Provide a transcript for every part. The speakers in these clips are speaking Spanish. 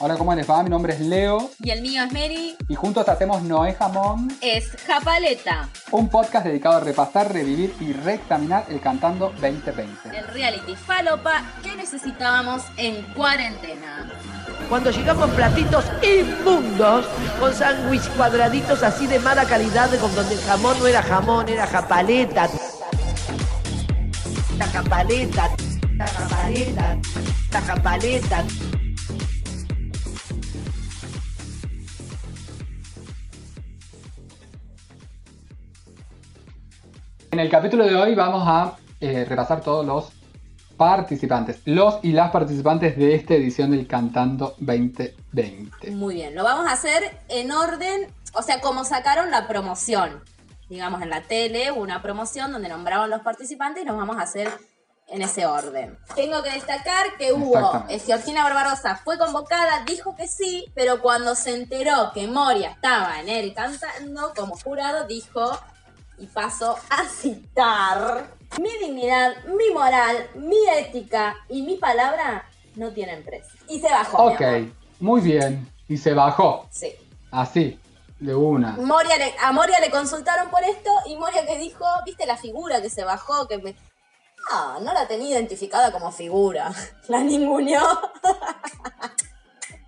Hola, ¿cómo les va? Mi nombre es Leo Y el mío es Mary. y juntos hacemos Noé Jamón, Es Japaleta, un podcast dedicado a repasar, revivir y reexaminar el Cantando 2020. el reality falopa que necesitábamos en cuarentena. Cuando llegamos platitos inmundos, con sándwich cuadraditos así de mala calidad, con donde el jamón no era jamón, era japaleta. La japaleta, la japaleta, la japaleta. En el capítulo de hoy vamos a eh, repasar todos los participantes, los y las participantes de esta edición del Cantando 2020. Muy bien, lo vamos a hacer en orden, o sea, como sacaron la promoción. Digamos, en la tele hubo una promoción donde nombraban los participantes y nos vamos a hacer en ese orden. Tengo que destacar que hubo, Georgina Barbarosa fue convocada, dijo que sí, pero cuando se enteró que Moria estaba en él cantando como jurado, dijo, y paso a citar, mi dignidad, mi moral, mi ética y mi palabra no tienen precio. Y se bajó. mi Ok, amor. muy bien. Y se bajó, Sí. así, de una. Moria le- a Moria le consultaron por esto y Moria que dijo, viste la figura que se bajó, que me... Ah, no la tenía identificada como figura. La ninguneó.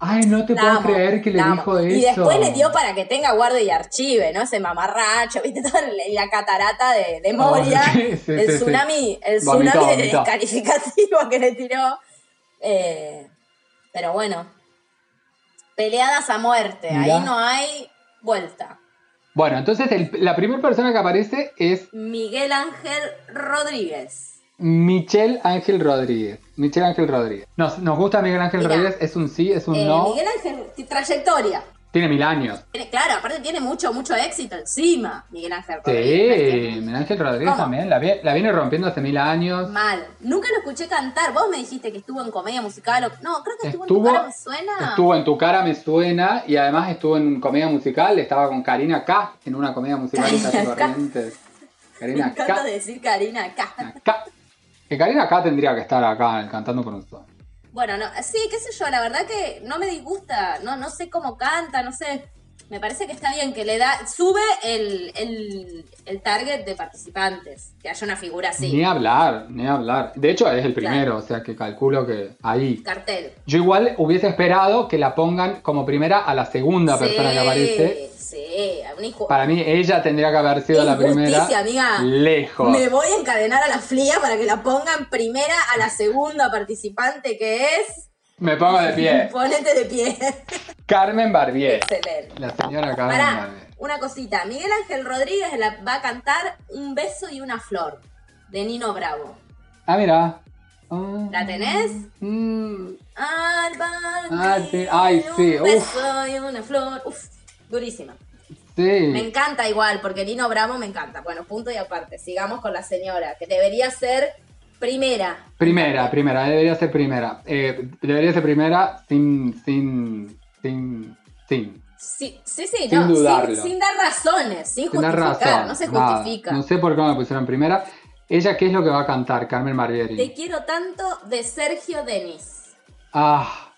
Ay, no te puedo creer que le dijo eso. Y después le dio para que tenga guardia y archive, ¿no? Ese mamarracho, viste, toda la, catarata de, de Moria. Sí, sí, el sí, tsunami, el Vomitó, tsunami de vomitó. descalificativo que le tiró. Eh, pero bueno, peleadas a muerte, Mirá. ahí no hay vuelta. Bueno, entonces el- la primera persona que aparece es Miguel Ángel Rodríguez. Michelle Ángel Rodríguez. Michelle Ángel Rodríguez. Nos, nos gusta Miguel Ángel Mira. Rodríguez, es un sí, es un Eh, no. Miguel Ángel, trayectoria. Tiene mil años. Tiene- claro, aparte tiene mucho, mucho éxito encima, Miguel Ángel Sí, Rodríguez. Miguel Ángel Rodríguez ¿Cómo? también. La, vi- la viene rompiendo hace mil años. Mal. Nunca lo escuché cantar. Vos me dijiste que estuvo en comedia musical. O... No, creo que estuvo, Estuvo, en tu cara, me suena. estuvo en Tu cara me suena y además estuvo en comedia musical. Estaba con Karina K en una comedia musical Karina K. Corrientes. me Karina encanta K. decir Karina acá. K. Que Karina K tendría que estar acá cantando con nosotros. Bueno, no, sí, qué sé yo, la verdad que no me disgusta. No, no sé cómo canta, no sé. Me parece que está bien que le da. Sube el, el, el target de participantes. Que haya una figura así. Ni hablar, ni hablar. De hecho, es el Claro. primero, o sea que calculo que ahí. Cartel. Yo igual hubiese esperado que la pongan como primera a la segunda persona que aparece. Sí, a un hijo. Para mí, ella tendría que haber sido la primera. amiga. Lejos. Me voy a encadenar a la flia para que la pongan primera a la segunda participante que es. Me pongo de pie. Ponete de pie. Carmen Barbier. Excelente. La señora Carmen Pará, Barbier. una cosita. Miguel Ángel Rodríguez la- va a cantar Un beso y una flor de Nino Bravo. Ah, mira. Ah. ¿La tenés? Mm, Al Ah. Ay, sí, Un beso y una flor. Uf, durísima. Me sí. encanta igual, porque Nino Bravo me encanta. Bueno, punto y aparte. Sigamos con la señora, que debería ser primera. Primera, primera, debería ser primera. Eh, debería ser primera sin, sin, sin, sin. Sí, sí, sí, Sin no, dudarlo. sin, sin dar razones, sin justificar, razón. no se nada. justifica. No sé por qué me pusieron primera. Ella, ¿qué es lo que va a cantar? Carmen Te Barbieri. quiero tanto de Sergio Denis. Ah,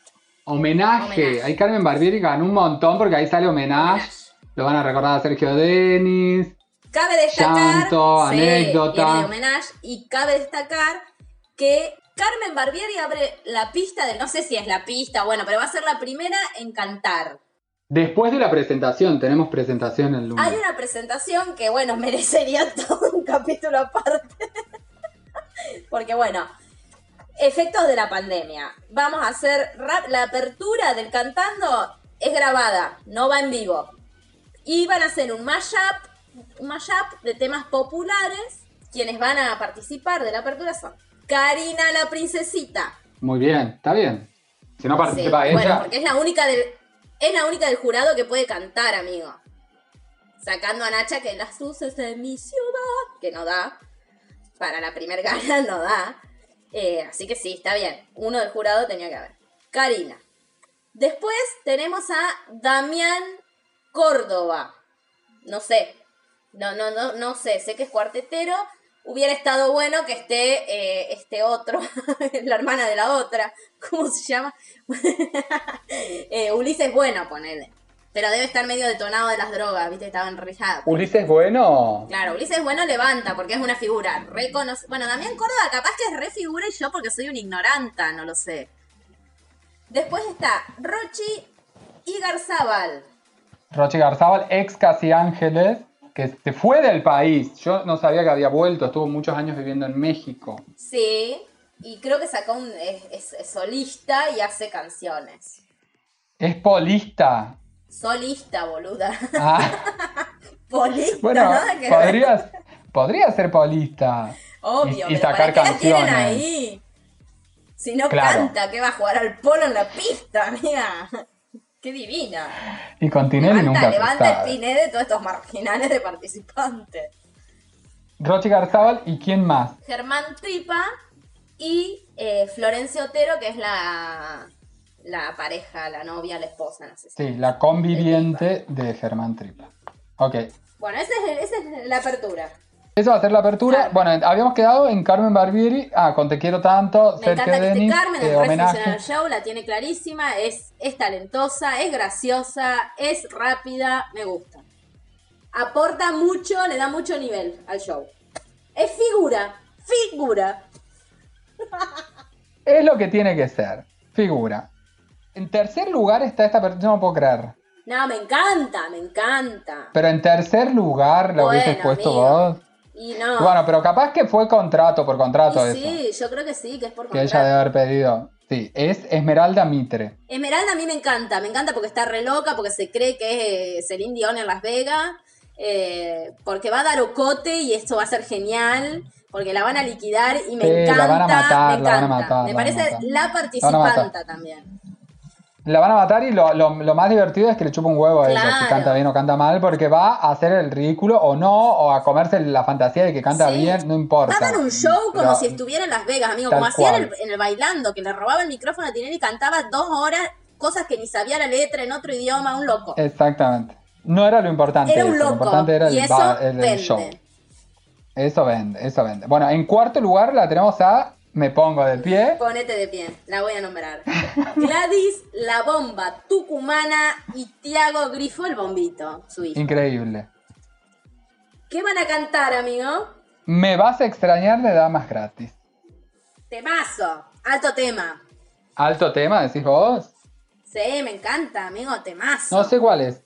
homenaje. Homenaje. Ahí Carmen Barbieri ganó un montón porque ahí sale homenaje. Lo van a recordar a Sergio Denis. Cabe destacar. Anécdota. de homenaje, y cabe destacar que Carmen Barbieri abre la pista de. No sé si es la pista, bueno, pero va a ser la primera en cantar. Después de la presentación, tenemos presentación el lunes. Hay una presentación que, bueno, merecería todo un capítulo aparte. Porque, bueno, efectos de la pandemia. Vamos a hacer rap- la apertura del cantando es grabada, no va en vivo. Y van a hacer un mashup, mashup de temas populares. Quienes van a participar de la apertura son Karina la princesita. Muy bien, está bien. Si no participa Sí, ella, Bueno, porque es la única del es la única del jurado que puede cantar, amigo. Sacando a Nacha que las luces de mi ciudad, que no da. Para la primer gana no da. Eh, así que sí, está bien. Uno del jurado tenía que haber. Karina. Después tenemos a Damián Córdoba. No sé. No, no, no, no sé. Sé que es cuartetero. hubiera estado bueno que esté eh, este otro, la hermana de la otra, ¿cómo se llama? eh, Ulises Bueno, ponele. Pero debe estar medio detonado de las drogas, viste, estaba enrijado. Ulises Bueno. Claro, Ulises Bueno levanta porque es una figura reconoce. Bueno, Damián Córdoba capaz que es re figura y yo porque soy un ignoranta, no lo sé. Después está Rochi y Garzábal. Rochi Garzábal, ex Casi Ángeles, que se fue del país. Yo no sabía que había vuelto, estuvo muchos años viviendo en México. Sí, y creo que sacó un. es, es- es solista y hace canciones. Es polista. Solista, boluda. Ah, Polista, bueno, nada que ver. podrías, podría ser polista. Obvio, y- y pero sacar ¿para qué la tienen canciones. ahí? Si no Claro. canta, ¿qué va a jugar al polo en la pista, amiga? Qué divina. Y con Tinelli Levanta, nunca se levanta el piné de todos estos marginales de participantes. Rochi Garzábal y quién más. Germán Tripa y eh, Florencia Otero, que es la, la pareja, la novia, la esposa, no sé si. Sí, la conviviente de Germán Tripa. Ok. Bueno, esa es, el- esa es la apertura. Eso va a ser la apertura. Claro. Bueno, habíamos quedado en Carmen Barbieri. Ah, con Te quiero tanto. Me encanta que Denis. Carmen, eh, homenaje. el show, la tiene clarísima, es, es talentosa, es graciosa, es rápida, me gusta. Aporta mucho, le da mucho nivel al show. Es figura, figura. Es lo que tiene que ser. Figura. En tercer lugar está esta persona, no puedo creer. No, me encanta, me encanta. Pero en tercer lugar la hubieses Bueno, puesto amigo. vos. Y no. Bueno, pero capaz que fue contrato por contrato Y eso. sí, yo creo que sí, que es por Que ella contrato. debe haber pedido. Sí, es Esmeralda Mitre. Esmeralda a mí me encanta, me encanta porque está re loca, porque se cree que es eh, Celine Dion en Las Vegas, eh, porque va a dar ocote y esto va a ser genial, porque la van a liquidar y me Sí, encanta, la van a matar, me la van a encanta. matar, me parece la La participanta también. La van a matar y lo, lo- lo más divertido es que le chupa un huevo a ella, si canta bien o canta mal, porque va a hacer el ridículo o no, o a comerse la fantasía de que canta Sí. bien, no importa. Va a dar un show como Pero- si estuviera en Las Vegas, amigo, como hacía en el, cual. en el bailando, que le robaba el micrófono a Tinelli y cantaba dos horas, cosas que ni sabía la letra en otro idioma, un loco. Exactamente. No era lo importante Era un eso, lo loco, importante era el, eso show. Eso vende, eso vende. Bueno, en cuarto lugar la tenemos a Me Pongo de Pie. Ponete de pie, la voy a nombrar. Gladys, la bomba tucumana y Tiago Grifo, el bombito, su hijo. Increíble. ¿Qué van a cantar, amigo? Me vas a extrañar de Damas Gratis. Temazo, alto tema. Alto tema, decís vos. Sí, me encanta, amigo, temazo. No sé cuál es.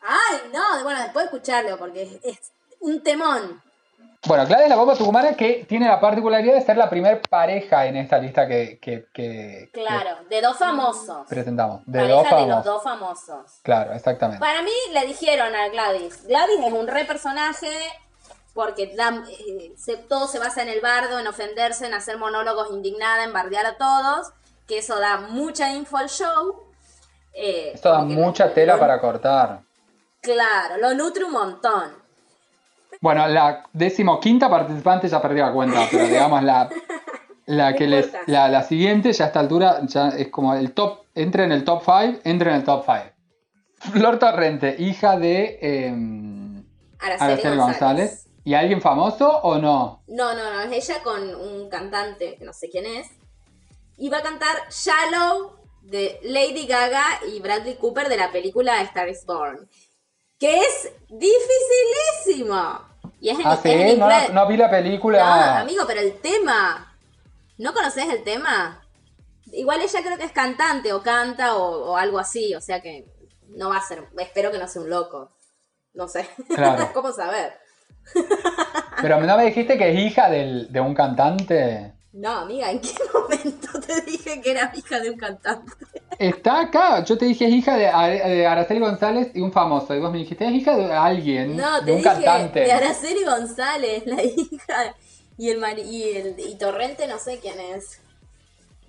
Ay, no, bueno, después escucharlo porque es, es un temón. Bueno, Gladys la bomba tucumana que tiene la particularidad de ser la primer pareja en esta lista que, que- que- Claro, de dos famosos. presentamos. De Pareja dos de los famosos. dos famosos. Claro, exactamente. Para mí le dijeron a Gladys, Gladys es un re personaje porque da- eh, se- todo se basa en el bardo, en ofenderse, en hacer monólogos indignada, en bardear a todos, que eso da mucha info al show. eh, Esto da mucha tela lo- para cortar. Claro, lo nutre un montón. Bueno, la decimoquinta participante ya perdí la cuenta, pero digamos la, la No que les, la, la siguiente ya a esta altura ya es como el top, entra en el top 5, entra en el top 5. Flor Torrente, hija de eh, Araceli, Araceli González. González. ¿Y alguien famoso o no? No, no, no, es ella con un cantante que no sé quién es. Y va a cantar Shallow de Lady Gaga y Bradley Cooper de la película Star is Born. Que es dificilísimo. Y es en, Ah, es en sí, no, inglés. no vi la película. No, amigo, pero el tema. ¿No conoces el tema? Igual ella creo que es cantante o canta o, o algo así, o sea que no va a ser. Espero que no sea un loco. No sé. Claro. ¿Cómo saber? Pero no me dijiste que es hija del- de un cantante. No, amiga, ¿en qué momento te dije que era hija de un cantante? Está acá, yo te dije es hija de, Araceli González y un famoso. Y vos me dijiste es hija de alguien, No, te de un dije cantante. de Araceli González, la hija. Y el, mari- y el y Torrente no sé quién es.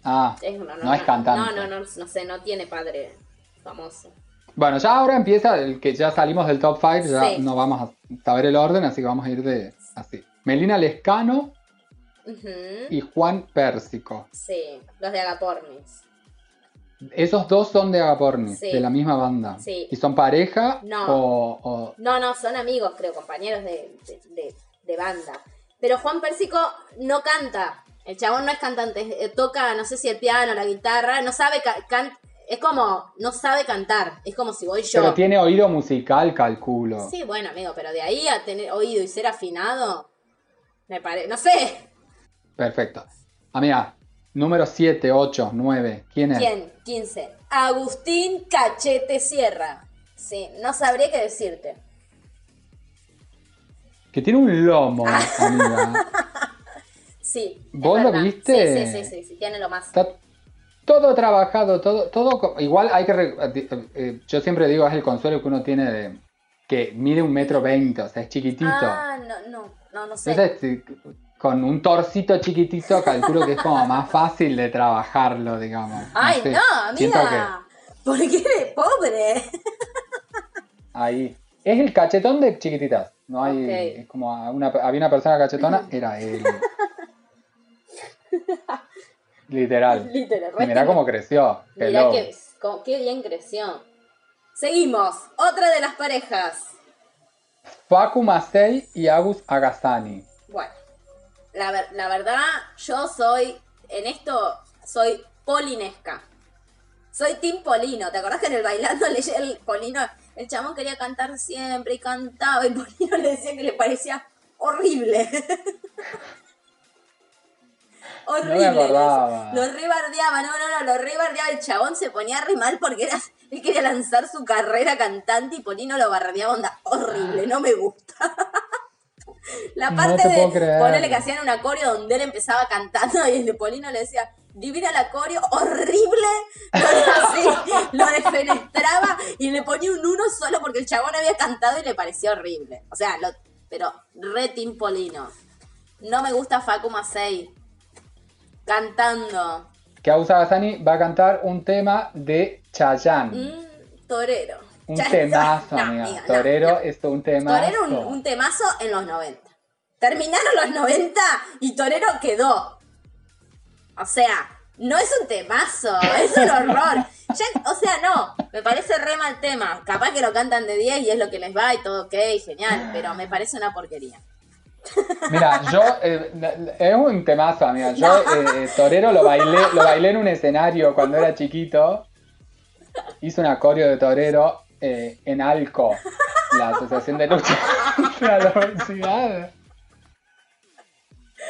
Ah, Es uno, no es cantante. No, no, no, no sé, no tiene padre famoso. Bueno, ya ahora empieza el que ya salimos del top 5, ya Sí. no vamos a saber el orden, así que vamos a ir de así. Melina Lescano Y Juan Pérsico. Sí, los de Agapornis. Esos dos son de Agapornis, Sí. de la misma banda. Sí. ¿Y son pareja No. o, o- No, no, son amigos, creo, compañeros de, de, de- de banda. Pero Juan Pérsico no canta. El chabón no es cantante, eh, toca, no sé si el piano, la guitarra, no sabe ca- can- es como, no sabe cantar, es como si voy yo. Pero tiene oído musical, calculo. Sí, bueno, amigo, pero de ahí a tener oído y ser afinado, me parece, no sé, Perfecto. Amiga, número 7, 8, 9. ¿Quién es? ¿quién? 15. Agustín Cachete Sierra. Sí, no sabría qué decirte. Que tiene un lomo, amiga. Sí. ¿Vos lo viste? Sí, sí, sí, sí, tiene lo más. Está todo trabajado, todo, todo. Igual hay que. re- eh, eh, yo siempre digo, es el consuelo que uno tiene de. Que mide un metro veinte, o sea, es chiquitito. Ah, no, no, no, no sé. Entonces, eh, con un torcito chiquitito, calculo que es como más fácil de trabajarlo, digamos. Ay, sé, no, siento amiga. ¿Por qué eres pobre? Ahí. Es el cachetón de chiquititas. No hay. Ok. Es como una, había una persona cachetona, era él. Literal. Literal. Y mirá cómo creció. Mirá cómo- qué bien creció. Seguimos. Otra de las parejas. Facu Masei y Agus Agastani. Bueno, la, la verdad, yo soy, en esto, soy polinesca. Soy Tim Polino. ¿Te acordás que en el bailando le el Polino, el chabón quería cantar siempre y cantaba y Polino le decía que le parecía horrible? horrible. No. Lo rebardeaba, no, no, no, lo rebardeaba. El chabón se ponía re mal porque era, él quería lanzar su carrera cantante y Polino lo bardeaba, onda, horrible, no me gusta. La parte te de creer. ponerle que hacían una coreo donde él empezaba cantando y el de Polino le decía, divina la coreo, horrible, así, lo defenestraba y le ponía un uno solo porque el chabón había cantado y le parecía horrible. O sea, lo, pero re Tim Polino. No me gusta Facu Masei cantando. Que Agus Agastani va a cantar un tema de Chayanne. Mm, torero. Un Ya- temazo, no, amiga. amiga, no, Torero no. es un temazo. Torero un, un temazo en los 90. Terminaron los 90 y Torero quedó. O sea, no es un temazo, es un horror. Ya- o sea, no, me parece re mal tema. Capaz que lo cantan de 10 y es lo que les va y todo ok, genial, pero me parece una porquería. Mira, yo eh, es un temazo, amiga. Yo eh, torero lo bailé, lo bailé en un escenario cuando era chiquito. Hice un acorio de torero eh, en Alco, la Asociación de Lucha contra la Obesidad.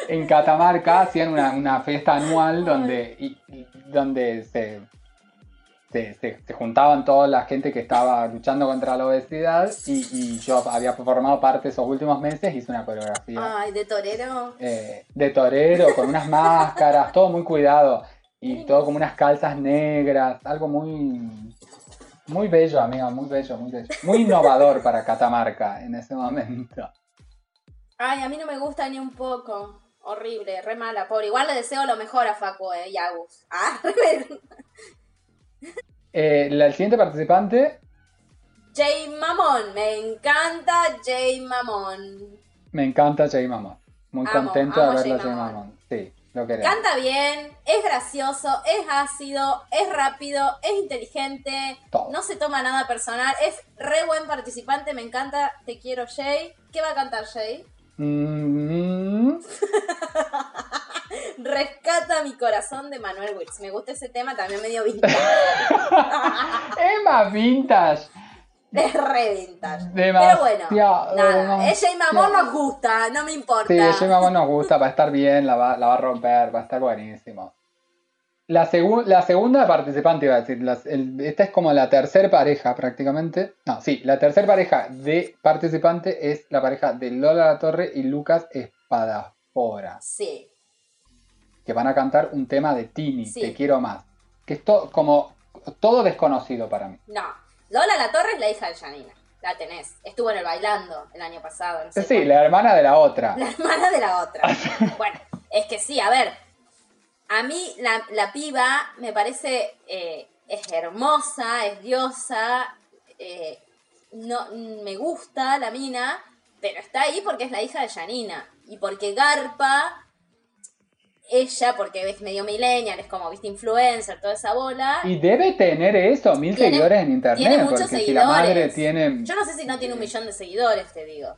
En Catamarca hacían una, una fiesta anual donde, y- y- donde se, se, se- se juntaban toda la gente que estaba luchando contra la obesidad y, y yo había formado parte esos últimos meses, hice una coreografía Ay, de Torero. eh, de torero, con unas máscaras, todo muy cuidado. Y todo como unas calzas negras, algo muy, muy bello, amiga, muy bello, muy bello. Muy innovador para Catamarca en ese momento. Ay, a mí no me gusta ni un poco. Horrible, re mala, pobre. Igual le deseo lo mejor a Facu eh, y a Agus. Ah, Eh, la- el siguiente participante, Jay Mamón, me encanta Jay Mamón. me encanta Jay Mamón. Muy Amo, contento amo de a verlo a Jay Jay Mamón. Mamón. Sí, lo queremos. Canta bien, es gracioso, es ácido, es rápido, es inteligente, Todo. no se toma nada personal, es re buen participante, me encanta, te quiero Jay. ¿Qué va a cantar Jay? Mm, Rescata mi corazón de Manuel Wills. Me gusta ese tema, también medio vintage. es más vintage. es re vintage. Pero bueno, nada, es Jay Mamón nos gusta, no me importa. Sí, Jay Mamón nos gusta, va a estar bien, la va, la va a romper, va a estar buenísimo. La, segu- la segunda participante iba a decir, el- esta es como la tercera pareja prácticamente. No, sí, la tercera pareja de participante es la pareja de Lola La Torre y Lucas Espadafora, Sí, que van a cantar un tema de Tini, Sí. Te quiero más. Que es to- como todo desconocido para mí. no. Lola La Torre es la hija de Janina. La tenés. Estuvo en el bailando el año pasado. No sé Sí, la hermana de la otra. La hermana de la otra. bueno, es que sí, a ver. A mí la, la piba me parece. eh, es hermosa, es diosa. eh, no, me gusta la mina. Pero está ahí porque es la hija de Janina. Y porque Garpa. Ella, porque es medio millennial, es como, viste, influencer, toda esa bola. Y debe tener eso, mil Tiene- seguidores en internet, tiene muchos porque si la madre seguidores. tiene... Yo no sé si no tiene un millón de seguidores, te digo.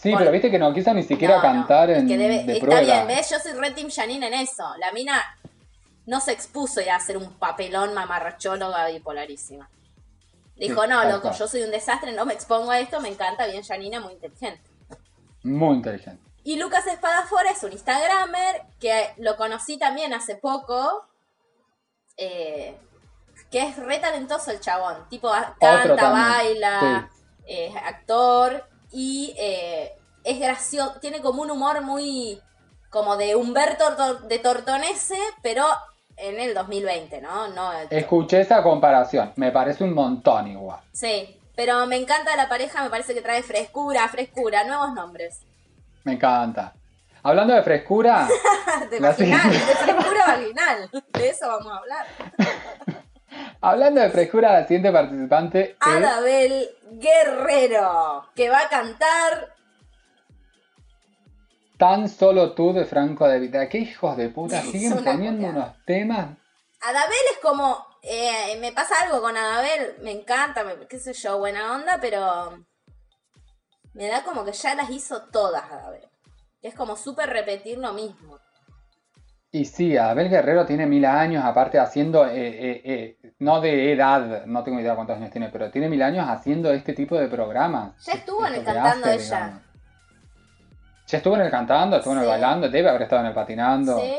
Sí, pero viste que no quiso ni siquiera No, no, cantar es en, que debe- de está prueba. bien, ¿ves? Yo soy re Team Janine en eso. La mina no se expuso ya a hacer un papelón mamarrachóloga bipolarísima. Dijo, Sí, no, loco, yo soy un desastre, no me expongo a esto, me encanta, bien Janina, muy inteligente. Muy inteligente. Y Lucas Espadafora es un Instagramer que lo conocí también hace poco, eh, que es re talentoso el chabón. Tipo, canta, baila, es actor y eh, es gracioso, tiene como un humor muy como de Humberto de Tortonese, pero en el 2020, ¿no? no Escuché esa comparación, me parece un montón igual. Sí, pero me encanta la pareja, me parece que trae frescura, frescura, nuevos nombres. Me encanta. Hablando de frescura, de vaginal, de frescura vaginal. De eso vamos a hablar. hablando de frescura, la siguiente participante es Adabel Guerrero, que va a cantar. Tan Solo Tú de Franco de Vita. ¿Qué hijos de puta Es siguen poniendo unos temas? Adabel es como. eh, me pasa algo con Adabel, me encanta, me- qué sé yo, buena onda, pero. Me da como que ya las hizo todas. Que es como súper repetir lo mismo. Y sí, Abel Guerrero tiene mil años, aparte haciendo, eh, eh, eh, no de edad, no tengo idea cuántos años tiene, pero tiene mil años haciendo este tipo de programas. Ya estuvo en el Cantando hace, ella. digamos. Ya estuvo en el cantando, estuvo en el bailando, debe haber estado en el patinando, Sí,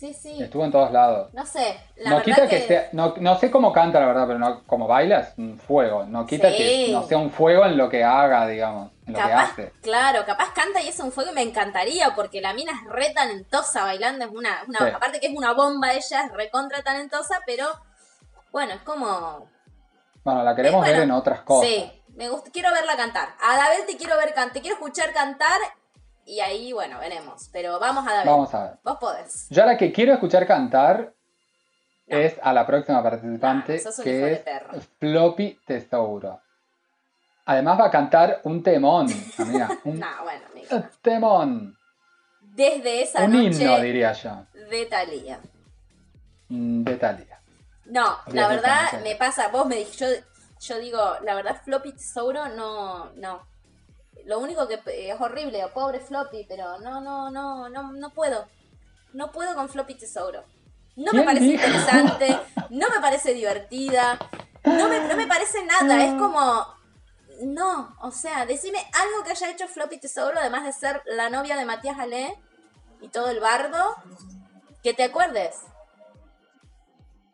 sí, sí. estuvo en todos lados. No sé, la no verdad quita que, que. sea, no, no sé cómo canta la verdad, pero no, como baila es un fuego. No quita Sí. que no sea un fuego en lo que haga, digamos, en lo que Capaz, hace. claro, capaz canta y es un fuego y me encantaría porque la mina es re talentosa bailando, es una, una Sí. aparte que es una bomba ella, es recontra talentosa, pero bueno, es como Bueno, la queremos bueno, ver en otras cosas. Sí, me gusta, quiero verla cantar. A David te quiero ver cantar, te quiero escuchar cantar y ahí, bueno, veremos. Pero vamos a David. Vamos a ver. Vos podés. Yo la que quiero escuchar cantar No. es a la próxima participante, No, sos hijo de que es perro. Floppy Tesouro. Además va a cantar un temón, amiga. Un No, bueno, amiga. temón. Desde esa Un noche himno, diría yo. de Talía. Mm, De Thalía. No, Desde la verdad me pasa, vos me dijiste, yo, yo digo, la verdad Floppy Tesouro no, no. Lo único que es horrible, pobre Floppy, pero no, no, no, no, no puedo. No puedo con Floppy Tesouro. No me ¿Quién parece dijo? interesante, no me parece divertida, no me, no me parece nada, es como... No, o sea, decime algo que haya hecho Floppy Tesouro, además de ser la novia de Matías Ale y todo el bardo, que te acuerdes.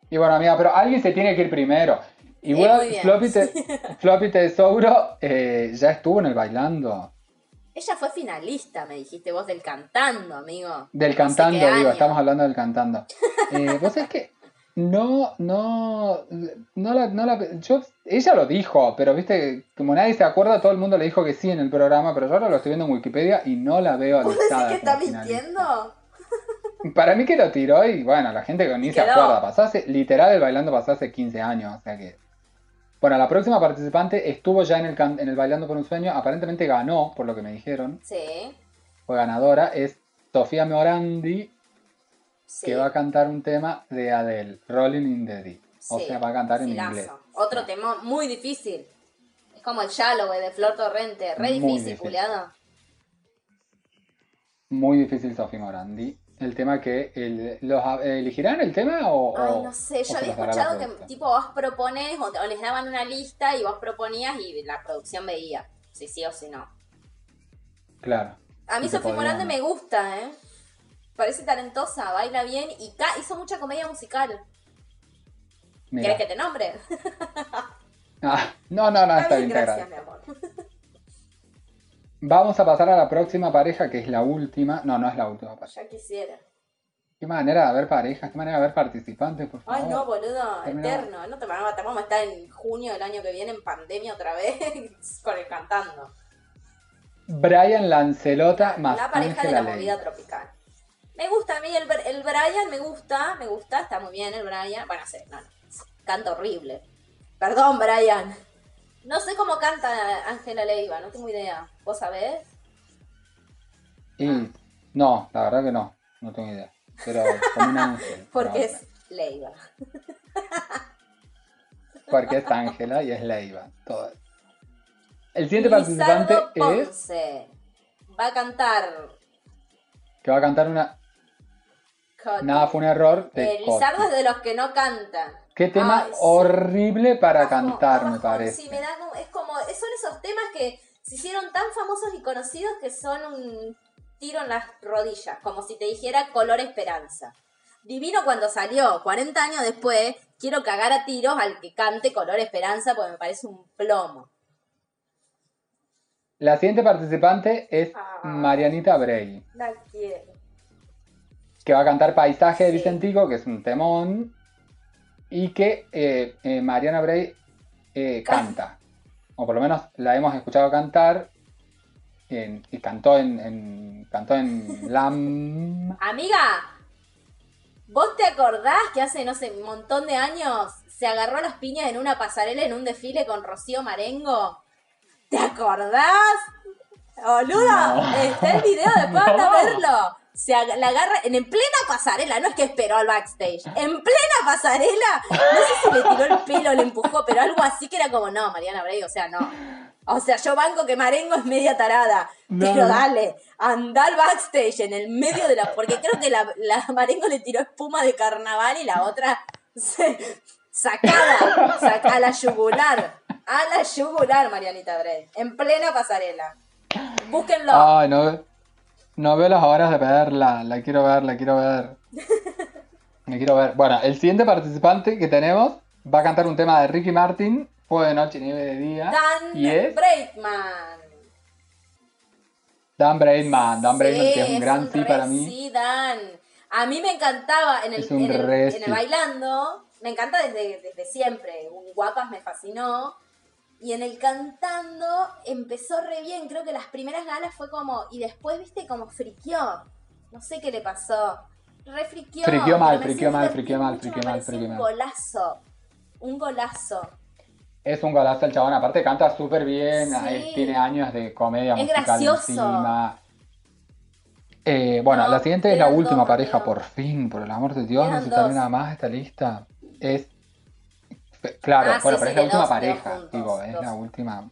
Y bueno, amiga, pero alguien se tiene que ir primero. Igual bien. Floppy, Te- Floppy Tesouro eh, ya estuvo en el bailando. Ella fue finalista, me dijiste vos, del cantando, amigo. Del No cantando, digo, año. estamos hablando del cantando. Eh, Vos es que no, no, no la, no la, yo, ella lo dijo, pero viste, como nadie se acuerda, todo el mundo le dijo que sí en el programa, pero yo ahora lo estoy viendo en Wikipedia y no la veo ¿Vos decís que está mintiendo? Para mí que lo tiró y bueno, la gente que ni se acuerda, pasó hace, literal el bailando pasó hace 15 años, o sea que... Bueno, la próxima participante estuvo ya en el, can- en el Bailando por un Sueño, aparentemente ganó, por lo que me dijeron, Sí, fue ganadora, es Sofía Morandi, sí. que va a cantar un tema de Adele, Rolling in the Deep. O sí, sea, va a cantar en inglés. Otro tema muy difícil. Es como el Shallow de Flor Torrente. Re Muy difícil, difícil. culiado. Muy difícil Sofía Morandi. El tema que el- los elegirán el tema o, Ay, no sé, yo había escuchado que tipo vos propones o, les daban una lista y vos proponías y la producción veía si sí o si no. Claro. A mí Sofía Morante me gusta, ¿eh? Parece talentosa, baila bien y ca- hizo mucha comedia musical. Mira. ¿Quieres que te nombre? Ah, no, no, no, está bien, gracias, mi amor. Vamos a pasar a la próxima pareja, que es la última. No, no es la última pareja. Ya quisiera. Qué manera de haber parejas, qué manera de haber participantes, por favor. Ay, no, boludo, eterno. No te vamos a estar en junio del año que viene en pandemia otra vez con el cantando. Brian Lancelota más La pareja de la Ley. movida tropical. Me gusta a mí el, el Brian, me gusta, me gusta, está muy bien el Brian. Bueno, sé, no, no, canta horrible. Perdón, Brian. No sé cómo canta Ángela Leiva, no tengo idea. ¿Vos sabés? Y no, la verdad que no, no tengo idea. Pero como un ángel. Porque es Leiva. Porque es Ángela y es Leiva. Todo. El siguiente participante Lizardo es Ponce. Va a cantar. que va a cantar una. Nada fue un error de Eh, Lizardo es de los que no cantan. Qué tema Ay, sí. horrible para Bajo, cantar, me parece. Sí, me da como, es como, son esos temas que se hicieron tan famosos y conocidos que son un tiro en las rodillas, como si te dijera color esperanza. Divino cuando salió, 40 años después, quiero cagar a tiros al que cante color esperanza porque me parece un plomo. La siguiente participante es Ah. Marianita Bray, La quiero. que va a cantar Paisaje de. Vicentico, que es un temón, y que eh, eh, Mariana Bray eh, Can- canta. O por lo menos la hemos escuchado cantar. en- y cantó en, en- cantó en LAM. Amiga, ¿vos te acordás que hace, no sé, un montón de años se agarró las piñas en una pasarela en un desfile con Rocío Marengo? ¿Te acordás? Boluda, No. está el video, después anda No. a verlo. Se ag- la agarra en, en plena pasarela, no es que esperó al backstage. En plena pasarela, no sé si le tiró el pelo, le empujó, pero algo así que era como, no, Mariana Bray, o sea, no. O sea, yo banco que Marengo es media tarada, No, pero dale, anda al backstage en el medio de la. Porque creo que la, la Marengo le tiró espuma de carnaval y la otra se, sacada, saca, a la yugular. A la yugular, Marianita Bray. En plena pasarela. Búsquenlo. Ay, no, no veo las horas de verla. La quiero ver, la quiero ver. La quiero ver. Bueno, el siguiente participante que tenemos va a cantar un tema de Ricky Martin, Fuego de noche, nieve de día. Dan y es Breitman. Dan Braidman. Dan Braidman, Sí, que es un gran sí para mí. Sí, Dan. A mí me encantaba en el, Es un en el, en el bailando, me encanta desde, desde siempre. Un guapas me fascinó. Y en el cantando empezó re bien. Creo que las primeras galas fue como. Y después, viste, como friqueó. No sé qué le pasó. Re friqueó. Friqueó mal, friqueó mal, friqueó mal, friqueó mal, friqueó Un mal. golazo. Un golazo. Es un golazo el chabón. Aparte canta súper bien. Sí. Tiene años de comedia Es musical gracioso. encima. Eh, bueno, No, la siguiente es la última dos, pareja, por fin, por el amor de Dios, no se nada más esta lista. Es. Claro, Ah, bueno, sí, pero sí, es la última dos, pareja, dos juntos, digo, es dos. la última.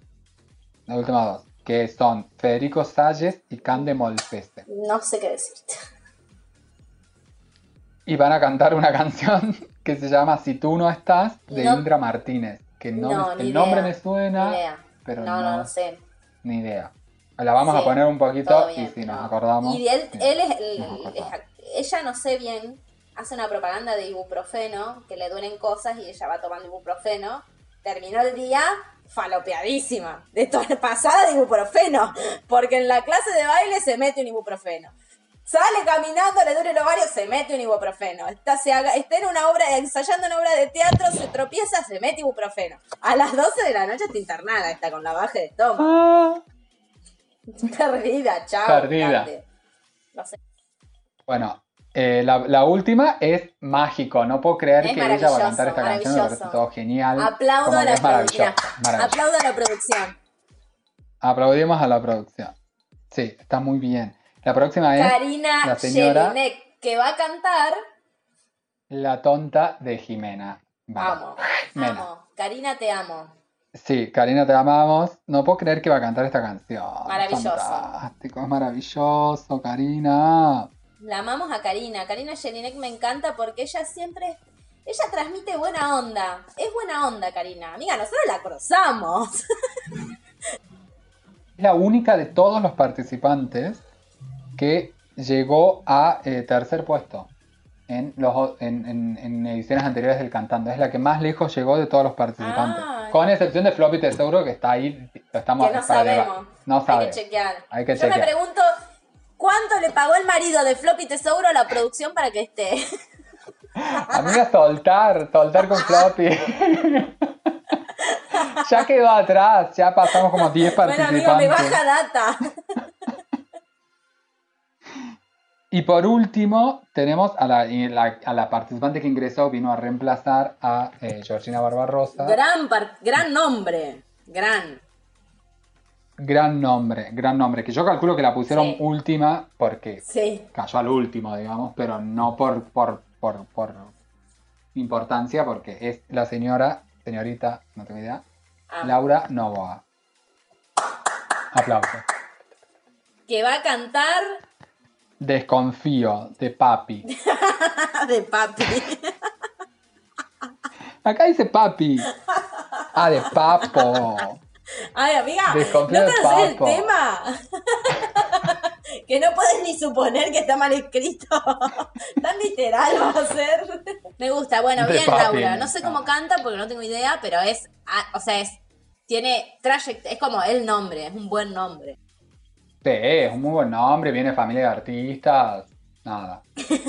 La última dos. Que son Federico Salles y Cande Molfese. No sé qué decirte. Y van a cantar una canción que se llama Si tú no estás, de No. Indra Martínez. Que no el nombre me suena, pero no, no, no sé. ni idea. La vamos a poner un poquito y si nos no. acordamos. Y él, es, el- es- ella no sé bien, hace una propaganda de ibuprofeno, que le duelen cosas y ella va tomando ibuprofeno. Terminó el día falopeadísima, de toda pasada de ibuprofeno, porque en la clase de baile se mete un ibuprofeno. Sale caminando, le duele el ovario, se mete un ibuprofeno. Está, se haga- está en una obra, ensayando una obra de teatro, se tropieza, se mete ibuprofeno. A las 12 de la noche está internada, está con la baja de estómago. Ah. Perdida, chao. Perdida. No sé. Bueno, eh, la, la última es mágico. No puedo creer Es que ella va a cantar esta canción. Me parece todo genial. Aplaudo a la es maravilloso. producción. maravilloso. Aplaudo a la producción. Aplaudimos a la producción. Sí, está muy bien. La próxima es Karina la señora- Jelinek, que va a cantar. La tonta de Jimena. Vale. Amo, amo. Karina, te amo. Sí, Karina, te amamos. No puedo creer que va a cantar esta canción. Maravilloso. Fantástico, es maravilloso, Karina. La amamos a Karina. Karina Jelinek me encanta porque ella siempre. Ella transmite buena onda. Es buena onda, Karina. Amiga, nosotros la cruzamos. Es la única de todos los participantes que llegó a eh, tercer puesto en, los, en, en- en ediciones anteriores del Cantando. Es la que más lejos llegó de todos los participantes. Ah. Con excepción de Floppy Tesouro, que está ahí. Lo estamos que no sabemos. No Hay que chequear. Hay que Yo me pregunto. ¿Cuánto le pagó el marido de Floppy Tesouro a la producción para que esté? Amiga, soltar, soltar con Floppy. ya quedó atrás, ya pasamos como 10 Bueno, participantes. amigo, me baja data. Y por último, tenemos a la, y la- a la participante que ingresó, vino a reemplazar a eh, Georgina Barbarosa. Gran, gran nombre. Gran. Gran nombre, gran nombre. Que yo calculo que la pusieron Sí. última porque Sí. cayó al último, digamos, pero no por, por, por, por importancia, porque es la señorita, señorita, no tengo idea, Amo. Laura Novoa. Aplausos. Que va a cantar Desconfío de papi. de papi. Acá dice papi. Ah, de papo. Ay, amiga, ¿no conoces el tema? que no puedes ni suponer que está mal escrito. Tan literal va a ser. Me gusta, bueno, bien, papi, Laura. No sé cómo no. canta porque no tengo idea, pero es, ah, o sea, es, tiene trayectoria, es como el nombre, es un buen nombre. Sí, es un muy buen nombre, viene de familia de artistas. Nada.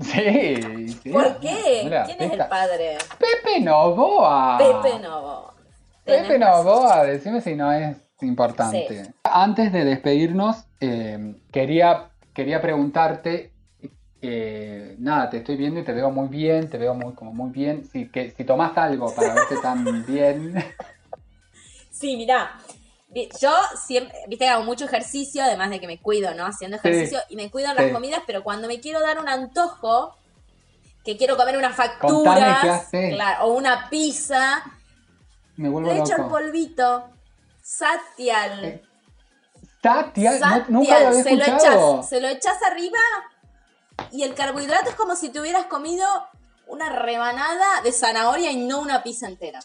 Sí, sí. ¿Por qué? ¿Quién es el padre? Pepe Novoa. Pepe Novo. Pepe. Novoa, decime si no es importante. Sí. Antes de despedirnos, eh, quería, quería preguntarte, eh, nada, te estoy viendo y te veo muy bien, te veo muy, como muy bien. Si, que, si tomás algo para verte tan bien. Sí, mirá. Yo siempre, viste, hago mucho ejercicio, además de que me cuido, ¿no? Haciendo ejercicio y me cuido en las comidas, pero cuando me quiero dar un antojo, que quiero comer haces. claro, o una pizza, Me vuelvo le echo el loco. polvito, satial. Eh, Tatia, no- Satial, nunca lo había se lo, escuchado. echas, se lo echas arriba y el carbohidrato es como si te hubieras comido una rebanada de zanahoria y no una pizza entera.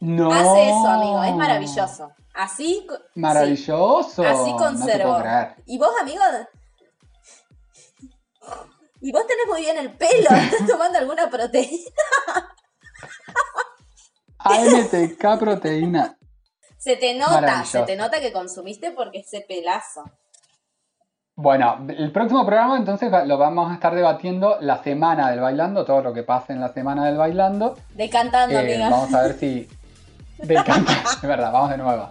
No. Hace eso, amigo, es maravilloso. Así, sí. Maravilloso. Así No conservo. y vos, amigo. Y vos tenés muy bien el pelo. ¿Estás tomando alguna proteína? AMTK proteína. Se te nota, se te nota que consumiste porque ese pelazo. Bueno, el próximo programa entonces lo vamos a estar debatiendo la semana del bailando, todo lo que pase en la semana del bailando. Decantando, Eh, vamos a ver si. De canta- es verdad, vamos de nuevo.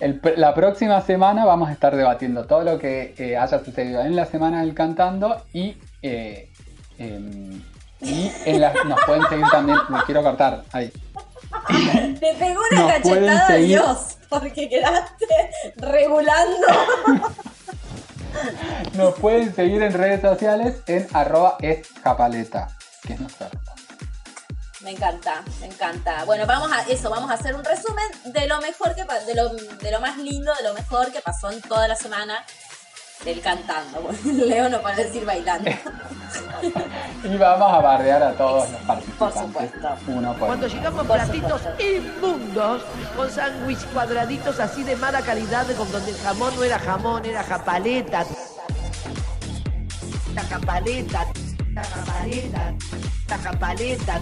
El la próxima semana vamos a estar debatiendo todo lo que eh, haya sucedido en la semana del cantando y. eh, em, y en la- nos pueden seguir también. Me quiero cortar ahí. Te pegó una Nos cachetada de. Dios porque quedaste regulando. Nos pueden seguir en redes sociales en arroba escapaleta, que es nuestra. Me encanta, me encanta. Bueno, vamos a eso, vamos a hacer un resumen de lo mejor que de lo, de lo más lindo, de lo mejor que pasó en toda la semana del cantando. Bueno, Leo no para decir bailando. Y vamos a bardear a todos los participantes. Por supuesto. Uno por Cuando uno. llegamos Por platitos supuesto. inmundos, con sándwich cuadraditos así de mala calidad, con donde el jamón no era jamón, era japaleta. La japaleta, la japaleta, la japaleta.